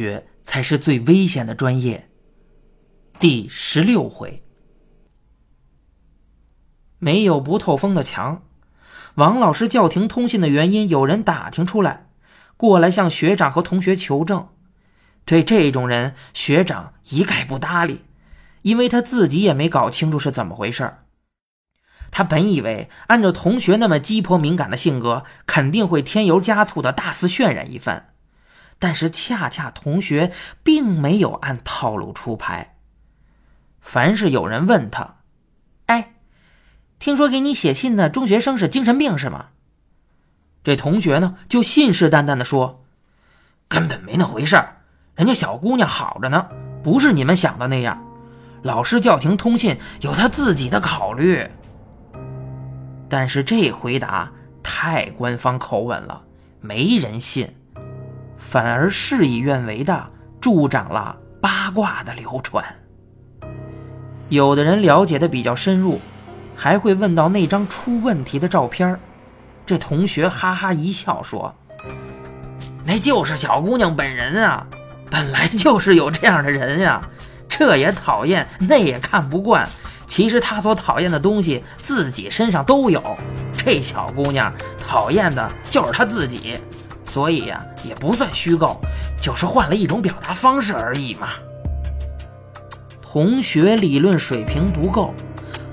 学才是最危险的专业。第十六回，没有不透风的墙。王老师叫停通信的原因，有人打听出来，过来向学长和同学求证。对这种人，学长一概不搭理，因为他自己也没搞清楚是怎么回事他本以为按照同学那么鸡婆敏感的性格，肯定会添油加醋的大肆渲染一番，但是恰恰同学并没有按套路出牌。凡是有人问他：“哎，听说给你写信的中学生是精神病是吗？”这同学呢就信誓旦旦的说：“根本没那回事儿，人家小姑娘好着呢，不是你们想的那样。老师叫停通信有他自己的考虑。”但是这回答太官方口吻了，没人信，反而事与愿违的助长了八卦的流传。有的人了解的比较深入，还会问到那张出问题的照片这同学哈哈一笑说：“那就是小姑娘本人啊，本来就是有这样的人呀，这也讨厌，那也看不惯。”其实他所讨厌的东西，自己身上都有。这小姑娘讨厌的就是她自己，所以呀，也不算虚构，就是换了一种表达方式而已嘛。同学理论水平不够，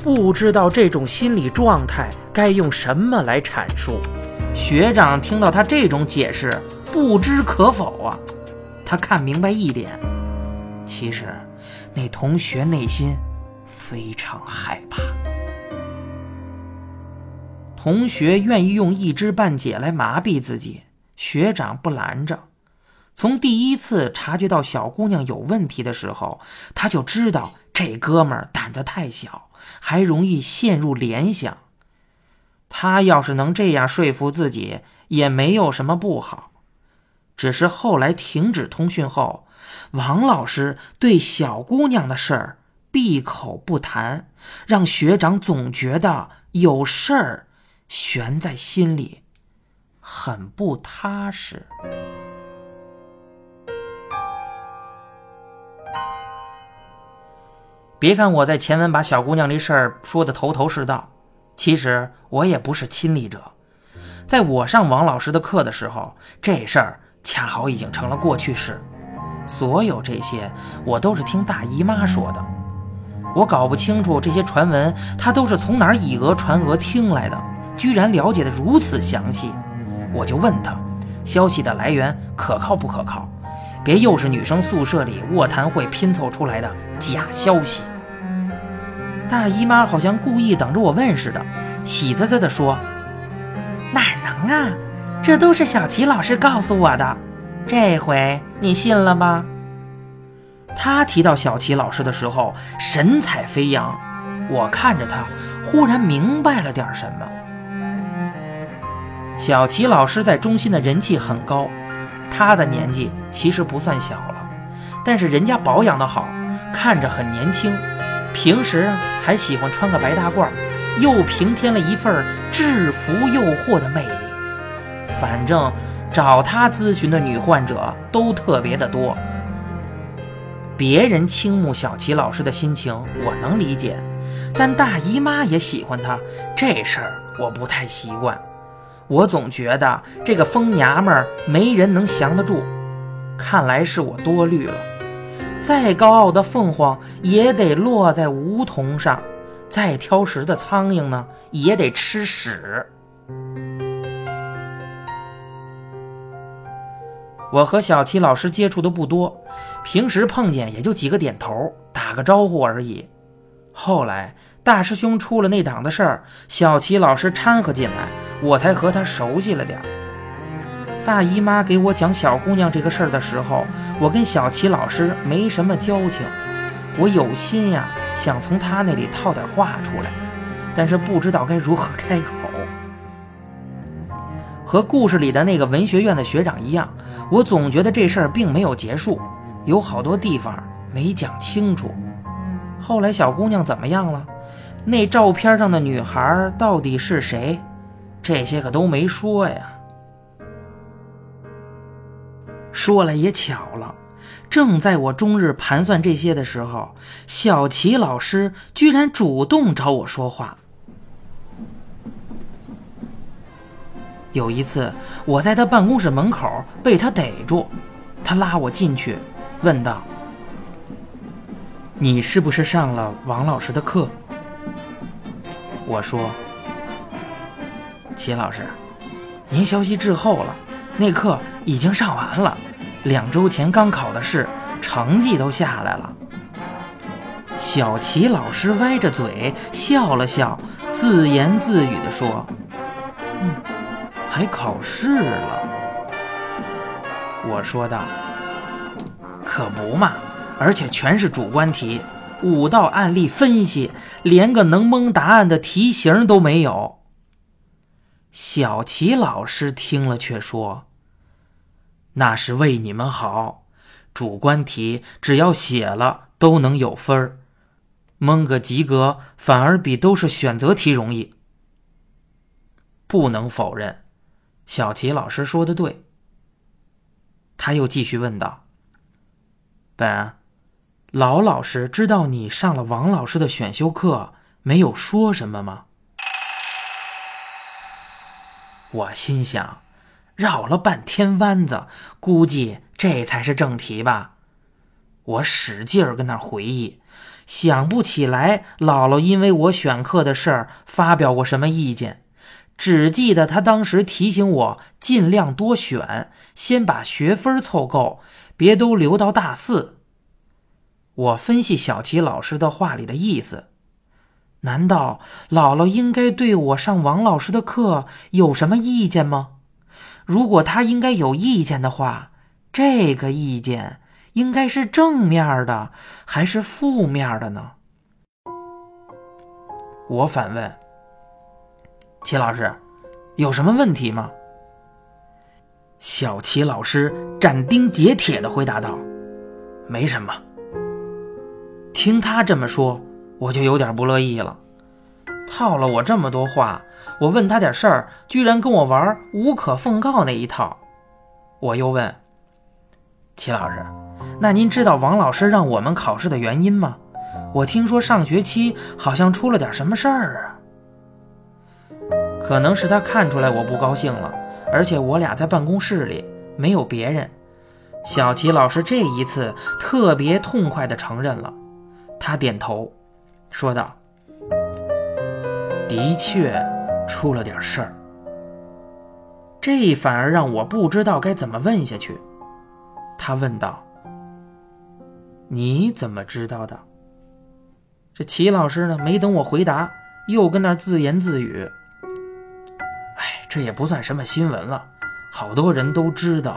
不知道这种心理状态该用什么来阐述。学长听到他这种解释，不知可否啊。他看明白一点，其实那同学内心。非常害怕，同学愿意用一知半解来麻痹自己，学长不拦着。从第一次察觉到小姑娘有问题的时候，他就知道这哥们儿胆子太小，还容易陷入联想。他要是能这样说服自己，也没有什么不好。只是后来停止通讯后，王老师对小姑娘的事儿。闭口不谈，让学长总觉得有事儿悬在心里，很不踏实。别看我在前文把小姑娘这事儿说的头头是道，其实我也不是亲历者。在我上王老师的课的时候，这事儿恰好已经成了过去式。所有这些，我都是听大姨妈说的。我搞不清楚这些传闻，他都是从哪儿以讹传讹听来的，居然了解的如此详细。我就问他，消息的来源可靠不可靠？别又是女生宿舍里卧谈会拼凑出来的假消息。大姨妈好像故意等着我问似的，喜滋滋地说：“哪能啊，这都是小齐老师告诉我的，这回你信了吧？”他提到小齐老师的时候，神采飞扬。我看着他，忽然明白了点什么。小齐老师在中心的人气很高，他的年纪其实不算小了，但是人家保养的好，看着很年轻。平时还喜欢穿个白大褂，又平添了一份制服诱惑的魅力。反正找他咨询的女患者都特别的多。别人倾慕小齐老师的心情，我能理解，但大姨妈也喜欢他，这事儿我不太习惯。我总觉得这个疯娘们儿没人能降得住。看来是我多虑了。再高傲的凤凰也得落在梧桐上，再挑食的苍蝇呢，也得吃屎。我和小齐老师接触的不多，平时碰见也就几个点头、打个招呼而已。后来大师兄出了那档子事儿，小齐老师掺和进来，我才和他熟悉了点大姨妈给我讲小姑娘这个事儿的时候，我跟小齐老师没什么交情，我有心呀，想从他那里套点话出来，但是不知道该如何开口。和故事里的那个文学院的学长一样，我总觉得这事儿并没有结束，有好多地方没讲清楚。后来小姑娘怎么样了？那照片上的女孩到底是谁？这些可都没说呀。说来也巧了，正在我终日盘算这些的时候，小齐老师居然主动找我说话。有一次，我在他办公室门口被他逮住，他拉我进去，问道：“你是不是上了王老师的课？”我说：“齐老师，您消息滞后了，那课已经上完了。”两周前刚考的试，成绩都下来了。小齐老师歪着嘴笑了笑，自言自语地说：“嗯，还考试了。”我说道：“可不嘛，而且全是主观题，五道案例分析，连个能蒙答案的题型都没有。”小齐老师听了却说。那是为你们好，主观题只要写了都能有分儿，蒙个及格反而比都是选择题容易。不能否认，小齐老师说的对。他又继续问道：“本，老老师知道你上了王老师的选修课，没有说什么吗？”我心想。绕了半天弯子，估计这才是正题吧。我使劲儿跟那儿回忆，想不起来姥姥因为我选课的事儿发表过什么意见，只记得她当时提醒我尽量多选，先把学分凑够，别都留到大四。我分析小齐老师的话里的意思，难道姥姥应该对我上王老师的课有什么意见吗？如果她应该有意见的话，这个意见应该是正面的还是负面的呢？我反问：“齐老师，有什么问题吗？”小齐老师斩钉截铁的回答道：“没什么。”听他这么说，我就有点不乐意了。套了我这么多话，我问他点事儿，居然跟我玩无可奉告那一套。我又问齐老师：“那您知道王老师让我们考试的原因吗？我听说上学期好像出了点什么事儿啊。”可能是他看出来我不高兴了，而且我俩在办公室里没有别人。小齐老师这一次特别痛快地承认了，他点头说道。的确出了点事儿，这反而让我不知道该怎么问下去。他问道：“你怎么知道的？”这齐老师呢？没等我回答，又跟那自言自语：“哎，这也不算什么新闻了，好多人都知道，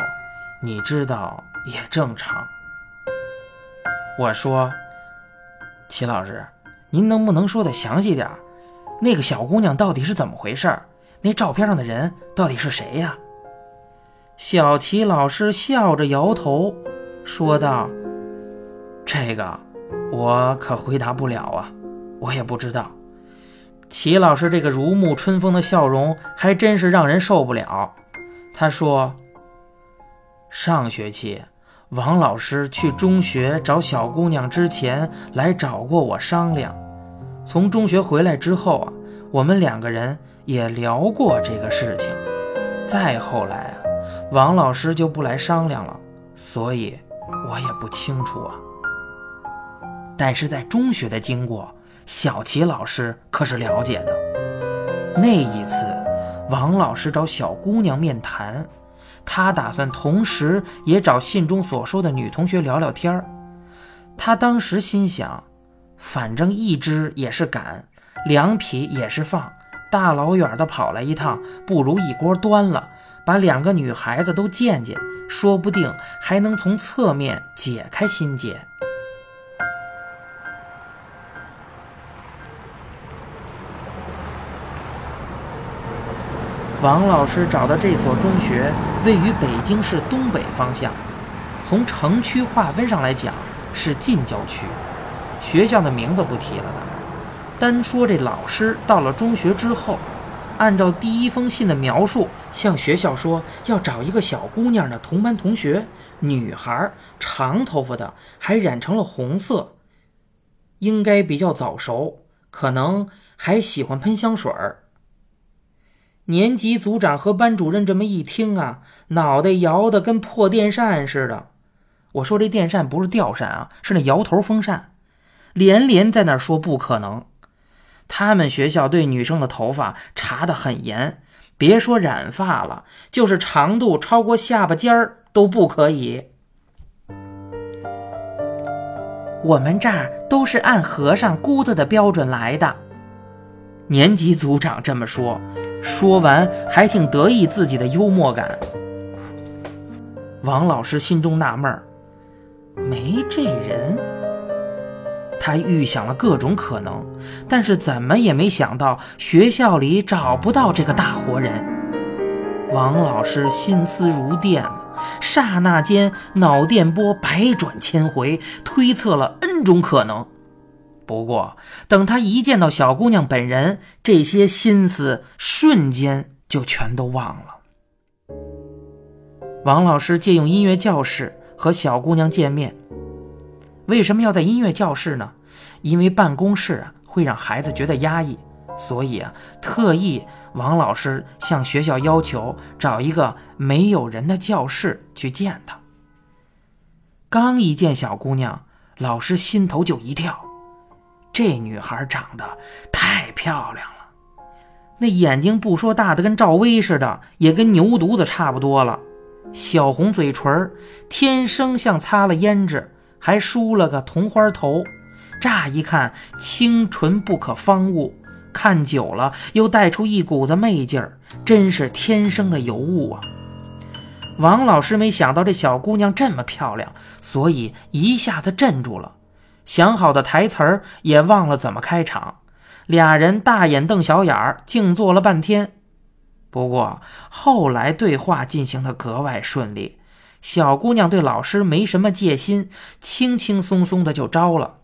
你知道也正常。”我说：“齐老师，您能不能说的详细点？”那个小姑娘到底是怎么回事？那照片上的人到底是谁呀？小齐老师笑着摇头，说道：“这个我可回答不了啊，我也不知道。”齐老师这个如沐春风的笑容还真是让人受不了。他说：“上学期王老师去中学找小姑娘之前来找过我商量。”从中学回来之后啊，我们两个人也聊过这个事情。再后来啊，王老师就不来商量了，所以我也不清楚啊。但是在中学的经过，小齐老师可是了解的。那一次，王老师找小姑娘面谈，他打算同时也找信中所说的女同学聊聊天儿。他当时心想。反正一只也是赶，两匹也是放，大老远的跑来一趟，不如一锅端了，把两个女孩子都见见，说不定还能从侧面解开心结。王老师找的这所中学位于北京市东北方向，从城区划分上来讲是近郊区。学校的名字不提了，咱单说这老师到了中学之后，按照第一封信的描述，向学校说要找一个小姑娘的同班同学，女孩，长头发的，还染成了红色，应该比较早熟，可能还喜欢喷香水儿。年级组长和班主任这么一听啊，脑袋摇得跟破电扇似的。我说这电扇不是吊扇啊，是那摇头风扇，连连在那说不可能。他们学校对女生的头发查得很严，别说染发了，就是长度超过下巴尖儿都不可以。我们这儿都是按和尚姑子的标准来的。年级组长这么说，说完还挺得意自己的幽默感。王老师心中纳闷儿。没这人，他预想了各种可能，但是怎么也没想到学校里找不到这个大活人。王老师心思如电，刹那间脑电波百转千回，推测了 N 种可能。不过，等他一见到小姑娘本人，这些心思瞬间就全都忘了。王老师借用音乐教室。和小姑娘见面，为什么要在音乐教室呢？因为办公室啊会让孩子觉得压抑，所以啊特意王老师向学校要求找一个没有人的教室去见她。刚一见小姑娘，老师心头就一跳，这女孩长得太漂亮了，那眼睛不说大的跟赵薇似的，也跟牛犊子差不多了。小红嘴唇天生像擦了胭脂，还梳了个铜花头，乍一看清纯不可方物，看久了又带出一股子媚劲儿，真是天生的尤物啊！王老师没想到这小姑娘这么漂亮，所以一下子镇住了，想好的台词儿也忘了怎么开场，俩人大眼瞪小眼儿，静坐了半天。不过后来对话进行的格外顺利，小姑娘对老师没什么戒心，轻轻松松的就招了。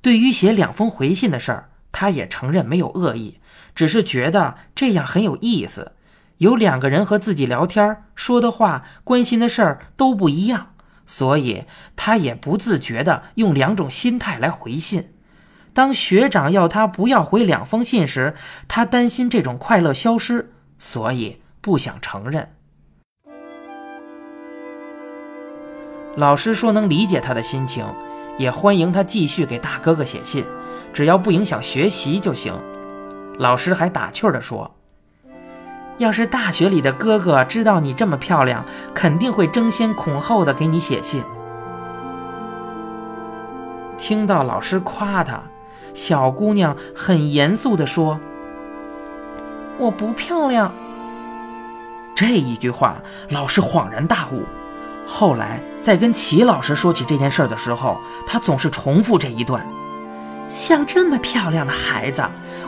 对于写两封回信的事儿，她也承认没有恶意，只是觉得这样很有意思。有两个人和自己聊天，说的话、关心的事儿都不一样，所以他也不自觉的用两种心态来回信。当学长要他不要回两封信时，他担心这种快乐消失。所以不想承认。老师说能理解他的心情，也欢迎他继续给大哥哥写信，只要不影响学习就行。老师还打趣的说：“要是大学里的哥哥知道你这么漂亮，肯定会争先恐后的给你写信。”听到老师夸她，小姑娘很严肃的说。我不漂亮。这一句话，老师恍然大悟。后来在跟齐老师说起这件事的时候，他总是重复这一段：“像这么漂亮的孩子，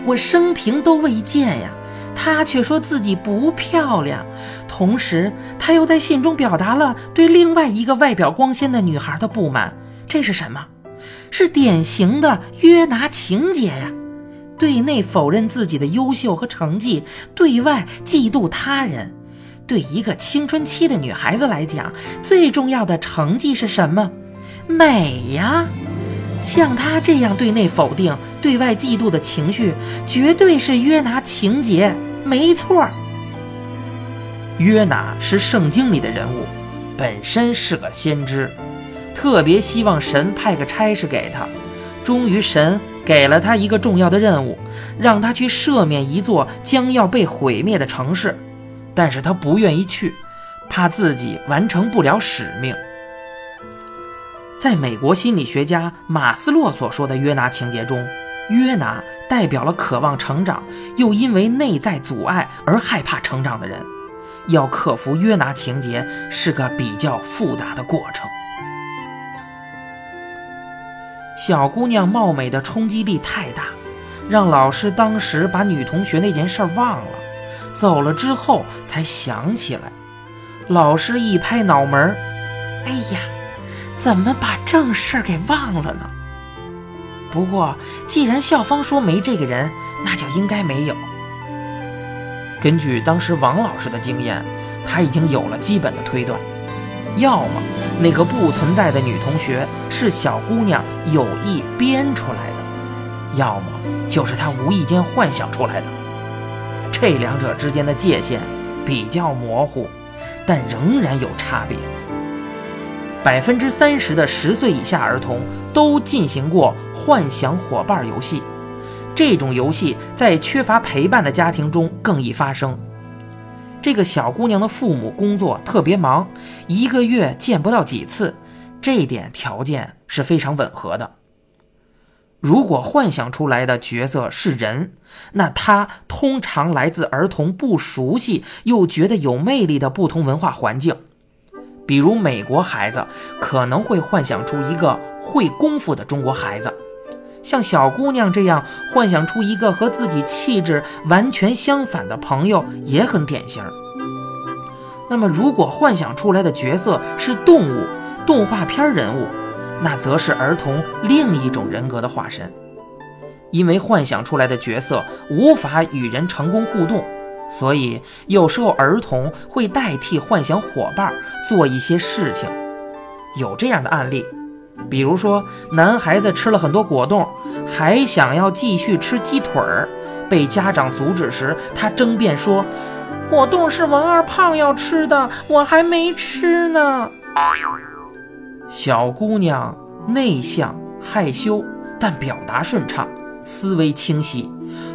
我生平都未见呀。”他却说自己不漂亮，同时他又在信中表达了对另外一个外表光鲜的女孩的不满。这是什么？是典型的约拿情节呀！对内否认自己的优秀和成绩，对外嫉妒他人。对一个青春期的女孩子来讲，最重要的成绩是什么？美呀！像她这样对内否定、对外嫉妒的情绪，绝对是约拿情节，没错儿。约拿是圣经里的人物，本身是个先知，特别希望神派个差事给他。终于，神。给了他一个重要的任务，让他去赦免一座将要被毁灭的城市，但是他不愿意去，怕自己完成不了使命。在美国心理学家马斯洛所说的约拿情节中，约拿代表了渴望成长又因为内在阻碍而害怕成长的人。要克服约拿情节是个比较复杂的过程。小姑娘貌美的冲击力太大，让老师当时把女同学那件事忘了，走了之后才想起来。老师一拍脑门哎呀，怎么把正事儿给忘了呢？”不过，既然校方说没这个人，那就应该没有。根据当时王老师的经验，他已经有了基本的推断：要么那个不存在的女同学是小姑娘有意编出来的，要么就是她无意间幻想出来的。这两者之间的界限比较模糊，但仍然有差别。百分之三十的十岁以下儿童都进行过幻想伙伴游戏。这种游戏在缺乏陪伴的家庭中更易发生。这个小姑娘的父母工作特别忙，一个月见不到几次，这点条件是非常吻合的。如果幻想出来的角色是人，那他通常来自儿童不熟悉又觉得有魅力的不同文化环境，比如美国孩子可能会幻想出一个会功夫的中国孩子。像小姑娘这样幻想出一个和自己气质完全相反的朋友也很典型。那么，如果幻想出来的角色是动物、动画片人物，那则是儿童另一种人格的化身。因为幻想出来的角色无法与人成功互动，所以有时候儿童会代替幻想伙伴做一些事情。有这样的案例。比如说，男孩子吃了很多果冻，还想要继续吃鸡腿儿，被家长阻止时，他争辩说：“果冻是王二胖要吃的，我还没吃呢。”小姑娘内向害羞，但表达顺畅，思维清晰。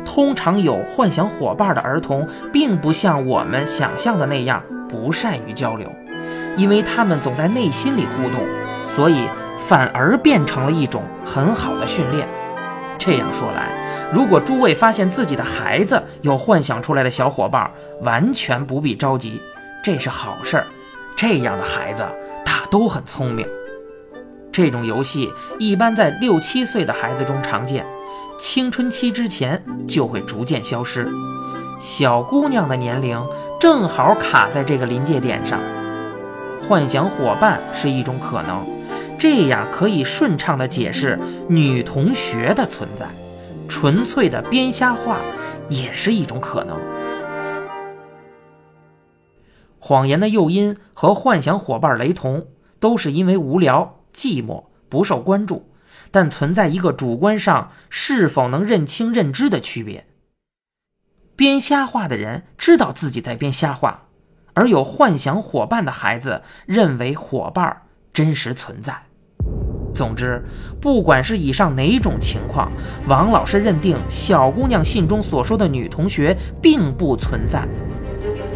通常有幻想伙伴的儿童，并不像我们想象的那样不善于交流，因为他们总在内心里互动，所以。反而变成了一种很好的训练。这样说来，如果诸位发现自己的孩子有幻想出来的小伙伴，完全不必着急，这是好事儿。这样的孩子大都很聪明。这种游戏一般在六七岁的孩子中常见，青春期之前就会逐渐消失。小姑娘的年龄正好卡在这个临界点上，幻想伙伴是一种可能。这样可以顺畅地解释女同学的存在，纯粹的编瞎话也是一种可能。谎言的诱因和幻想伙伴雷同，都是因为无聊、寂寞、不受关注，但存在一个主观上是否能认清认知的区别。编瞎话的人知道自己在编瞎话，而有幻想伙伴的孩子认为伙伴真实存在。总之，不管是以上哪种情况，王老师认定小姑娘信中所说的女同学并不存在。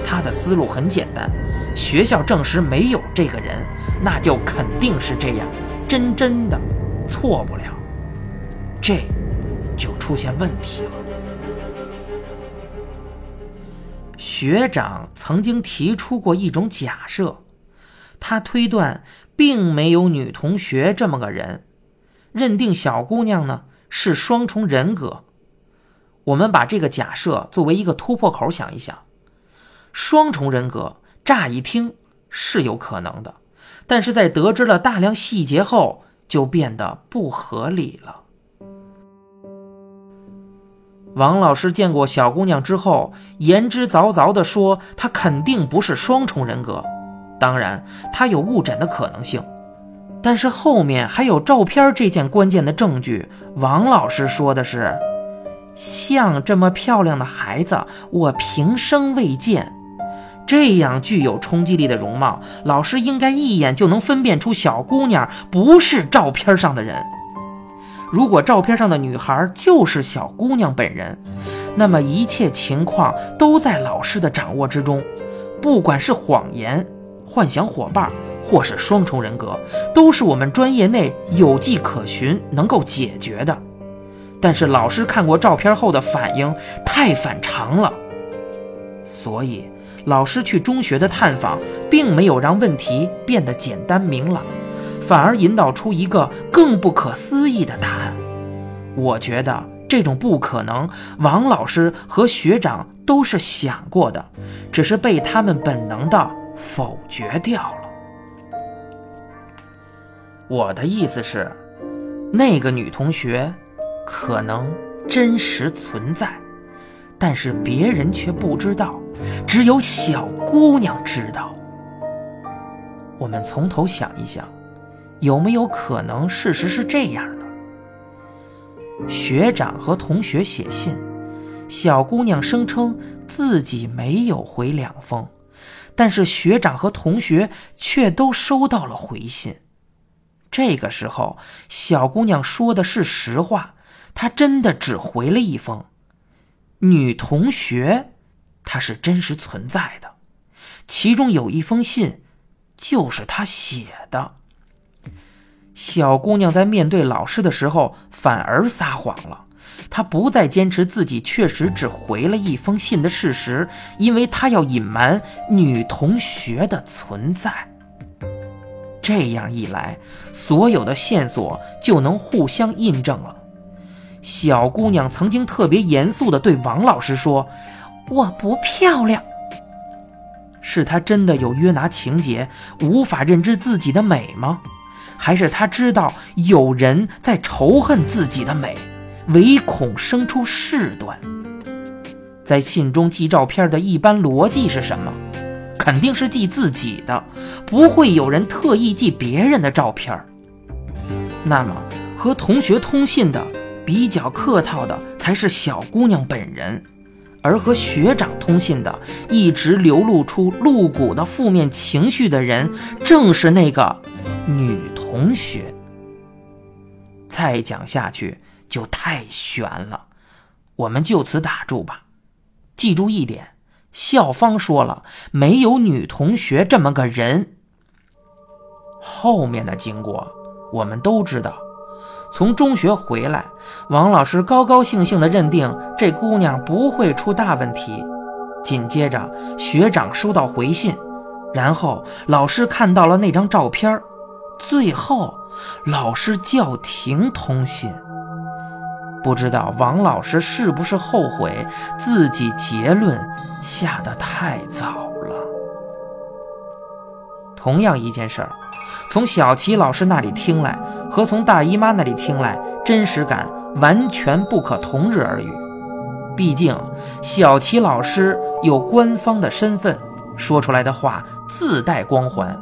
他的思路很简单：学校证实没有这个人，那就肯定是这样，真真的，错不了。这就出现问题了。学长曾经提出过一种假设，他推断。并没有女同学这么个人，认定小姑娘呢是双重人格。我们把这个假设作为一个突破口想一想，双重人格乍一听是有可能的，但是在得知了大量细节后就变得不合理了。王老师见过小姑娘之后，言之凿凿地说，她肯定不是双重人格。当然，她有误诊的可能性，但是后面还有照片这件关键的证据。王老师说的是，像这么漂亮的孩子，我平生未见。这样具有冲击力的容貌，老师应该一眼就能分辨出小姑娘不是照片上的人。如果照片上的女孩就是小姑娘本人，那么一切情况都在老师的掌握之中，不管是谎言。幻想伙伴，或是双重人格，都是我们专业内有迹可循、能够解决的。但是老师看过照片后的反应太反常了，所以老师去中学的探访，并没有让问题变得简单明朗，反而引导出一个更不可思议的答案。我觉得这种不可能，王老师和学长都是想过的，只是被他们本能的。否决掉了。我的意思是，那个女同学可能真实存在，但是别人却不知道，只有小姑娘知道。我们从头想一想，有没有可能事实是这样的？学长和同学写信，小姑娘声称自己没有回两封，但是学长和同学却都收到了回信。这个时候，小姑娘说的是实话，她真的只回了一封。女同学，她是真实存在的，其中有一封信，就是她写的。小姑娘在面对老师的时候，反而撒谎了。她不再坚持自己确实只回了一封信的事实，因为她要隐瞒女同学的存在。这样一来，所有的线索就能互相印证了。小姑娘曾经特别严肃地对王老师说：“我不漂亮。”是她真的有约拿情节，无法认知自己的美吗？还是她知道有人在仇恨自己的美，唯恐生出事端。在信中寄照片的一般逻辑是什么？肯定是寄自己的，不会有人特意寄别人的照片。那么和同学通信的比较客套的才是小姑娘本人，而和学长通信的一直流露出露骨的负面情绪的人，正是那个女。同学，再讲下去就太悬了，我们就此打住吧。记住一点，校方说了，没有女同学这么个人。后面的经过我们都知道。从中学回来，王老师高高兴兴地认定这姑娘不会出大问题。紧接着，学长收到回信，然后老师看到了那张照片最后，老师叫停通信。不知道王老师是不是后悔自己结论下得太早了？同样一件事儿，从小齐老师那里听来和从大姨妈那里听来，真实感完全不可同日而语。毕竟小齐老师有官方的身份，说出来的话自带光环。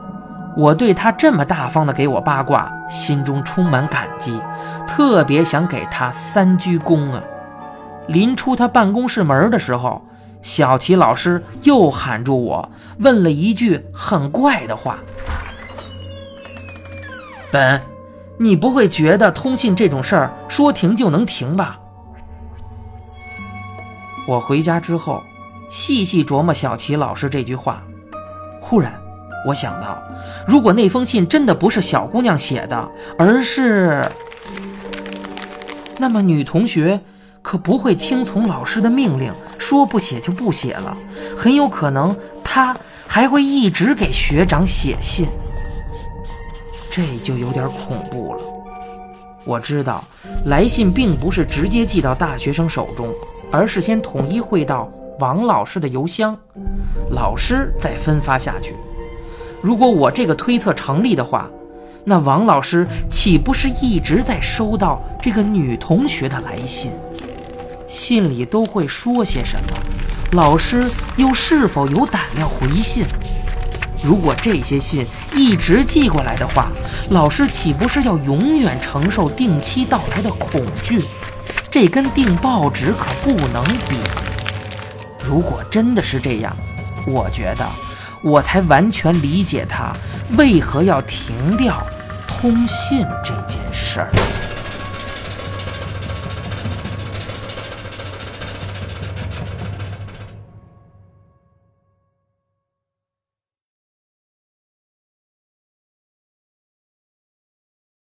我对他这么大方的给我八卦，心中充满感激，特别想给他三鞠躬啊！临出他办公室门的时候，小齐老师又喊住我，问了一句很怪的话：“本，你不会觉得通信这种事儿说停就能停吧？”我回家之后，细细琢磨小齐老师这句话，忽然。我想到，如果那封信真的不是小姑娘写的，而是……那么女同学可不会听从老师的命令，说不写就不写了。很有可能，她还会一直给学长写信。这就有点恐怖了。我知道，来信并不是直接寄到大学生手中，而是先统一汇到王老师的邮箱，老师再分发下去。如果我这个推测成立的话，那王老师岂不是一直在收到这个女同学的来信？信里都会说些什么？老师又是否有胆量回信？如果这些信一直寄过来的话，老师岂不是要永远承受定期到来的恐惧？这跟订报纸可不能比。如果真的是这样，我觉得。我才完全理解他为何要停掉通信这件事儿。